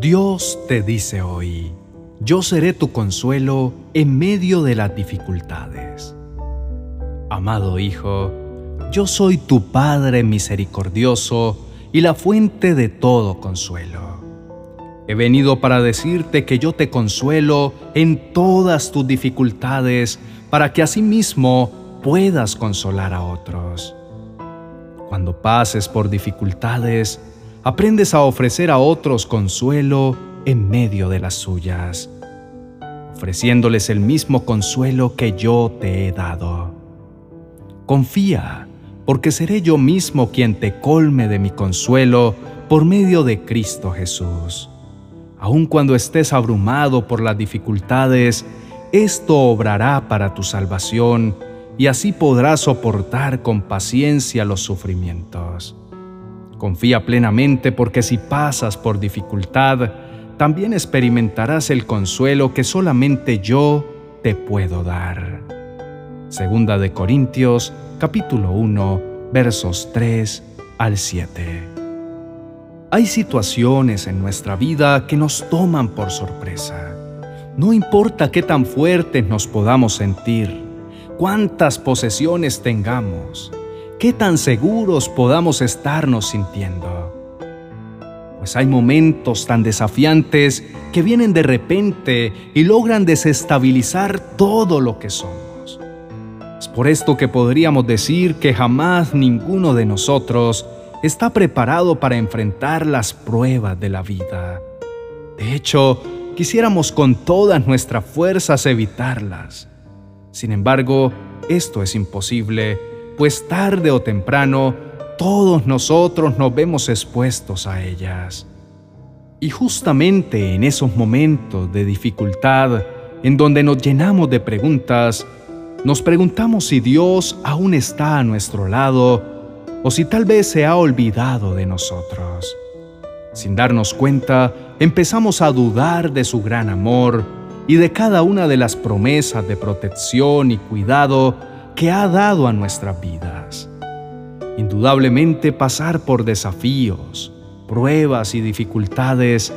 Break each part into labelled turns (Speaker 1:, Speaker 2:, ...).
Speaker 1: Dios te dice hoy, yo seré tu consuelo en medio de las dificultades. Amado Hijo, yo soy tu Padre misericordioso y la fuente de todo consuelo. He venido para decirte que yo te consuelo en todas tus dificultades para que asimismo puedas consolar a otros. Cuando pases por dificultades, aprendes a ofrecer a otros consuelo en medio de las suyas, ofreciéndoles el mismo consuelo que yo te he dado. Confía, porque seré yo mismo quien te colme de mi consuelo por medio de Cristo Jesús. Aun cuando estés abrumado por las dificultades, esto obrará para tu salvación y así podrás soportar con paciencia los sufrimientos. Confía plenamente porque si pasas por dificultad, también experimentarás el consuelo que solamente yo te puedo dar. Segunda de Corintios, capítulo 1, versos 3 al 7. Hay situaciones en nuestra vida que nos toman por sorpresa. No importa qué tan fuertes nos podamos sentir, cuántas posesiones tengamos, qué tan seguros podamos estarnos sintiendo. Pues hay momentos tan desafiantes que vienen de repente y logran desestabilizar todo lo que somos. Es por esto que podríamos decir que jamás ninguno de nosotros está preparado para enfrentar las pruebas de la vida. De hecho, quisiéramos con todas nuestras fuerzas evitarlas. Sin embargo, esto es imposible pues tarde o temprano todos nosotros nos vemos expuestos a ellas. Y justamente en esos momentos de dificultad, en donde nos llenamos de preguntas, nos preguntamos si Dios aún está a nuestro lado o si tal vez se ha olvidado de nosotros. Sin darnos cuenta, empezamos a dudar de su gran amor y de cada una de las promesas de protección y cuidado que ha dado a nuestras vidas. Indudablemente pasar por desafíos, pruebas y dificultades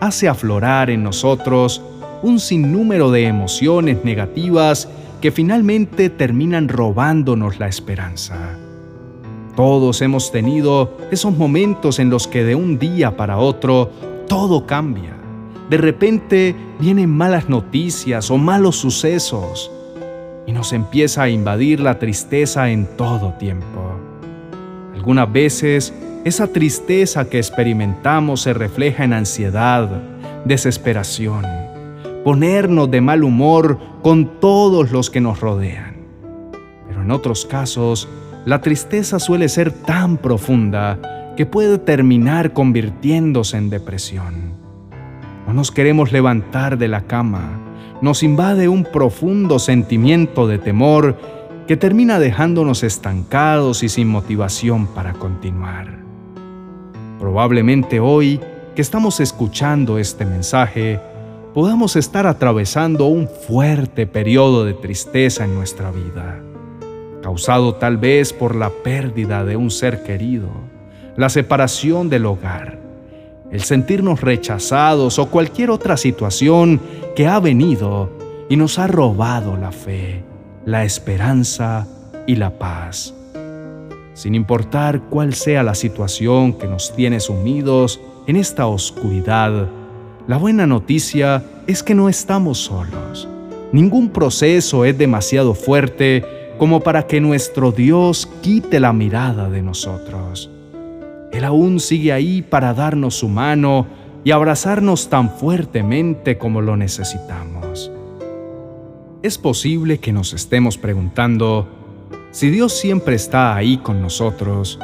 Speaker 1: hace aflorar en nosotros un sinnúmero de emociones negativas que finalmente terminan robándonos la esperanza. Todos hemos tenido esos momentos en los que de un día para otro todo cambia. De repente vienen malas noticias o malos sucesos y nos empieza a invadir la tristeza en todo tiempo. Algunas veces esa tristeza que experimentamos se refleja en ansiedad, desesperación, ponernos de mal humor con todos los que nos rodean. Pero en otros casos, la tristeza suele ser tan profunda que puede terminar convirtiéndose en depresión. No nos queremos levantar de la cama, nos invade un profundo sentimiento de temor que termina dejándonos estancados y sin motivación para continuar. Probablemente hoy que estamos escuchando este mensaje, podamos estar atravesando un fuerte periodo de tristeza en nuestra vida, causado tal vez por la pérdida de un ser querido, la separación del hogar, el sentirnos rechazados o cualquier otra situación que ha venido y nos ha robado la fe, la esperanza y la paz. Sin importar cuál sea la situación que nos tiene sumidos en esta oscuridad, la buena noticia es que no estamos solos. Ningún proceso es demasiado fuerte como para que nuestro Dios quite la mirada de nosotros. Él aún sigue ahí para darnos su mano y abrazarnos tan fuertemente como lo necesitamos. Es posible que nos estemos preguntando, si Dios siempre está ahí con nosotros,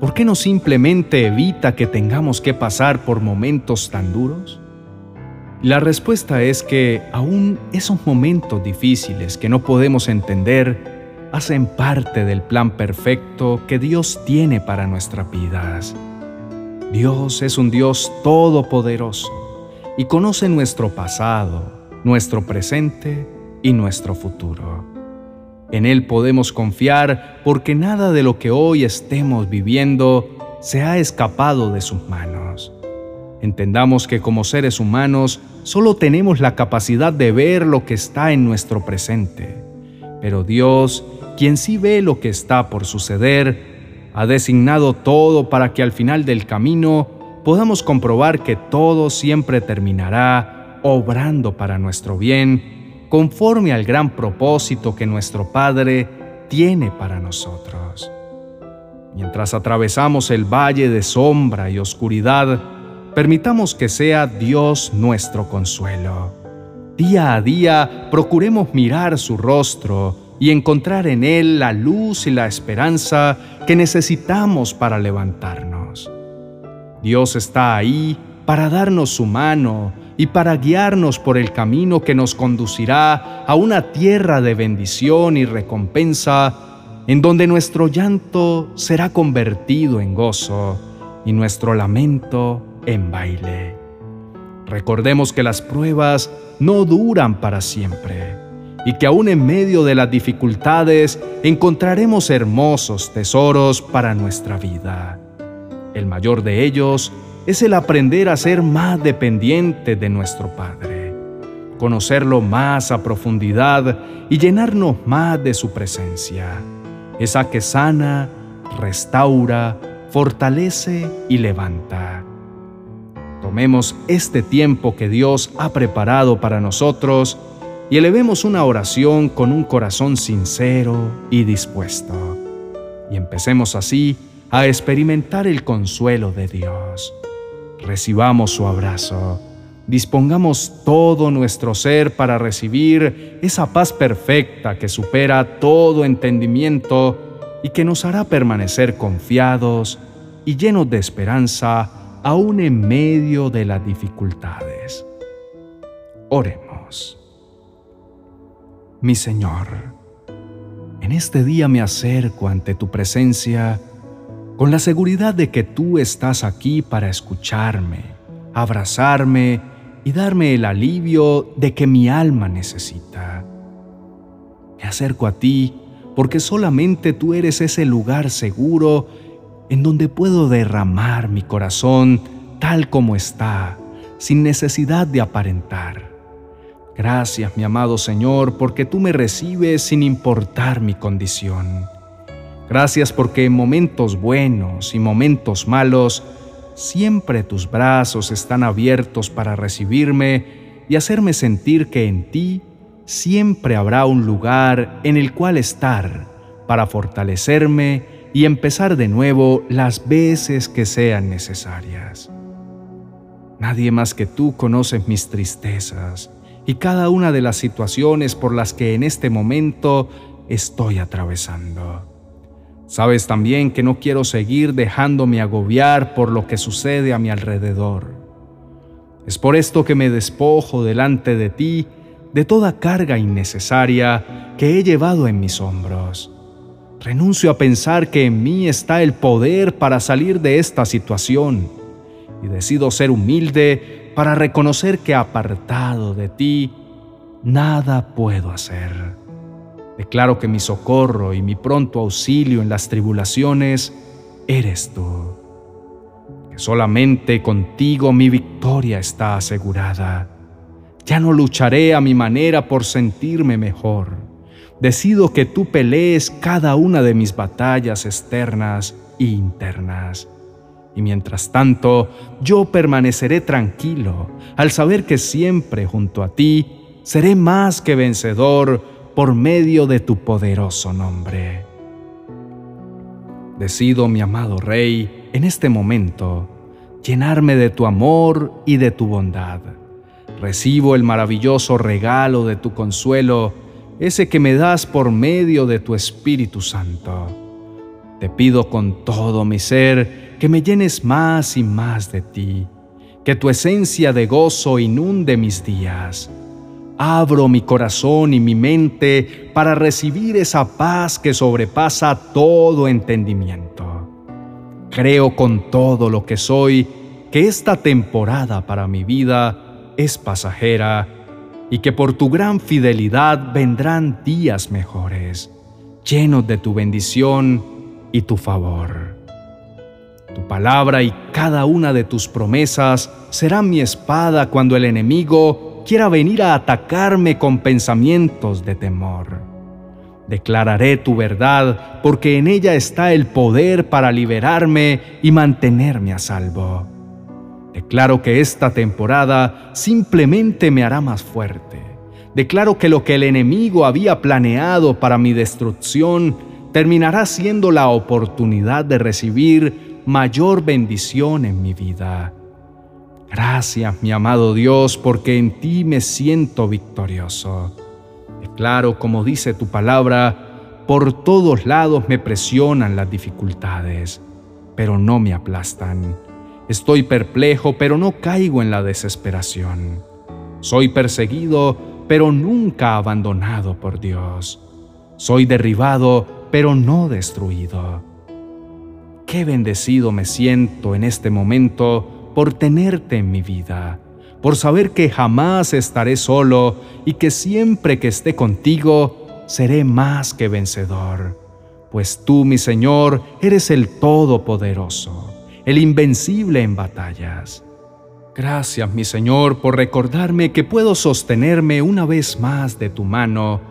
Speaker 1: ¿por qué no simplemente evita que tengamos que pasar por momentos tan duros? La respuesta es que aún esos momentos difíciles que no podemos entender hacen parte del plan perfecto que Dios tiene para nuestras vidas. Dios es un Dios todopoderoso y conoce nuestro pasado, nuestro presente y nuestro futuro. En Él podemos confiar porque nada de lo que hoy estemos viviendo se ha escapado de sus manos. Entendamos que como seres humanos solo tenemos la capacidad de ver lo que está en nuestro presente, pero Dios, quien sí ve lo que está por suceder, ha designado todo para que al final del camino podamos comprobar que todo siempre terminará obrando para nuestro bien, conforme al gran propósito que nuestro Padre tiene para nosotros. Mientras atravesamos el valle de sombra y oscuridad, permitamos que sea Dios nuestro consuelo. Día a día procuremos mirar su rostro y encontrar en Él la luz y la esperanza que necesitamos para levantarnos. Dios está ahí para darnos su mano y para guiarnos por el camino que nos conducirá a una tierra de bendición y recompensa en donde nuestro llanto será convertido en gozo y nuestro lamento en baile. Recordemos que las pruebas no duran para siempre y que aún en medio de las dificultades encontraremos hermosos tesoros para nuestra vida. El mayor de ellos es el aprender a ser más dependiente de nuestro Padre, conocerlo más a profundidad y llenarnos más de su presencia, esa que sana, restaura, fortalece y levanta. Tomemos este tiempo que Dios ha preparado para nosotros y elevemos una oración con un corazón sincero y dispuesto. Y empecemos así a experimentar el consuelo de Dios. Recibamos su abrazo. Dispongamos todo nuestro ser para recibir esa paz perfecta que supera todo entendimiento y que nos hará permanecer confiados y llenos de esperanza aún en medio de las dificultades. Oremos. Mi Señor, en este día me acerco ante tu presencia con la seguridad de que tú estás aquí para escucharme, abrazarme y darme el alivio de que mi alma necesita. Me acerco a ti porque solamente tú eres ese lugar seguro en donde puedo derramar mi corazón tal como está, sin necesidad de aparentar. Gracias, mi amado Señor, porque tú me recibes sin importar mi condición. Gracias porque en momentos buenos y momentos malos, siempre tus brazos están abiertos para recibirme y hacerme sentir que en ti siempre habrá un lugar en el cual estar para fortalecerme y empezar de nuevo las veces que sean necesarias. Nadie más que tú conoces mis tristezas y cada una de las situaciones por las que en este momento estoy atravesando. Sabes también que no quiero seguir dejándome agobiar por lo que sucede a mi alrededor. Es por esto que me despojo delante de ti de toda carga innecesaria que he llevado en mis hombros. Renuncio a pensar que en mí está el poder para salir de esta situación y decido ser humilde para reconocer que apartado de ti, nada puedo hacer. Declaro que mi socorro y mi pronto auxilio en las tribulaciones eres tú. Que solamente contigo mi victoria está asegurada. Ya no lucharé a mi manera por sentirme mejor. Decido que tú pelees cada una de mis batallas externas e internas. Y mientras tanto, yo permaneceré tranquilo al saber que siempre junto a ti seré más que vencedor por medio de tu poderoso nombre. Decido, mi amado Rey, en este momento, llenarme de tu amor y de tu bondad. Recibo el maravilloso regalo de tu consuelo, ese que me das por medio de tu Espíritu Santo. Te pido con todo mi ser que me llenes más y más de ti, que tu esencia de gozo inunde mis días Abro mi corazón y mi mente para recibir esa paz que sobrepasa todo entendimiento. Creo con todo lo que soy que esta temporada para mi vida es pasajera y que por tu gran fidelidad vendrán días mejores, llenos de tu bendición y tu favor. Tu palabra y cada una de tus promesas será mi espada cuando el enemigo quiera venir a atacarme con pensamientos de temor. Declararé tu verdad porque en ella está el poder para liberarme y mantenerme a salvo. Declaro que esta temporada simplemente me hará más fuerte. Declaro que lo que el enemigo había planeado para mi destrucción terminará siendo la oportunidad de recibir mayor bendición en mi vida. Gracias, mi amado Dios, porque en ti me siento victorioso. Declaro, como dice tu palabra, por todos lados me presionan las dificultades, pero no me aplastan. Estoy perplejo, pero no caigo en la desesperación. Soy perseguido, pero nunca abandonado por Dios. Soy derribado, pero no destruido. Qué bendecido me siento en este momento por tenerte en mi vida, por saber que jamás estaré solo y que siempre que esté contigo seré más que vencedor, pues tú, mi Señor, eres el Todopoderoso, el invencible en batallas. Gracias, mi Señor, por recordarme que puedo sostenerme una vez más de tu mano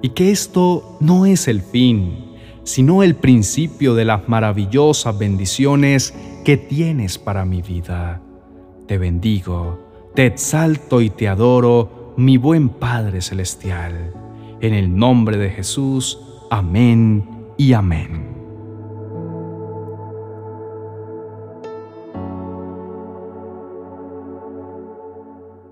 Speaker 1: y que esto no es el fin, sino el principio de las maravillosas bendiciones que tienes para mi vida. Te bendigo, te exalto y te adoro, mi buen Padre Celestial. En el nombre de Jesús, amén y amén.